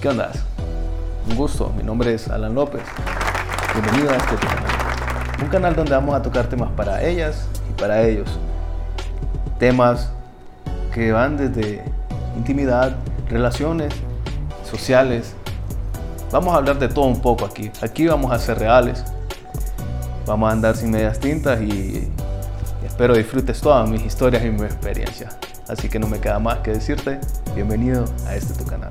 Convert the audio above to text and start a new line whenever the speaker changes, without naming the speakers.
¿Qué onda? Un gusto, mi nombre es Alan López. Bienvenido a este canal. Un canal donde vamos a tocar temas para ellas y para ellos. Temas que van desde intimidad, relaciones sociales. Vamos a hablar de todo un poco aquí. Aquí vamos a ser reales. Vamos a andar sin medias tintas y, espero disfrutes todas mis historias y mi experiencia. Así que no me queda más que decirte, bienvenido a este tu canal.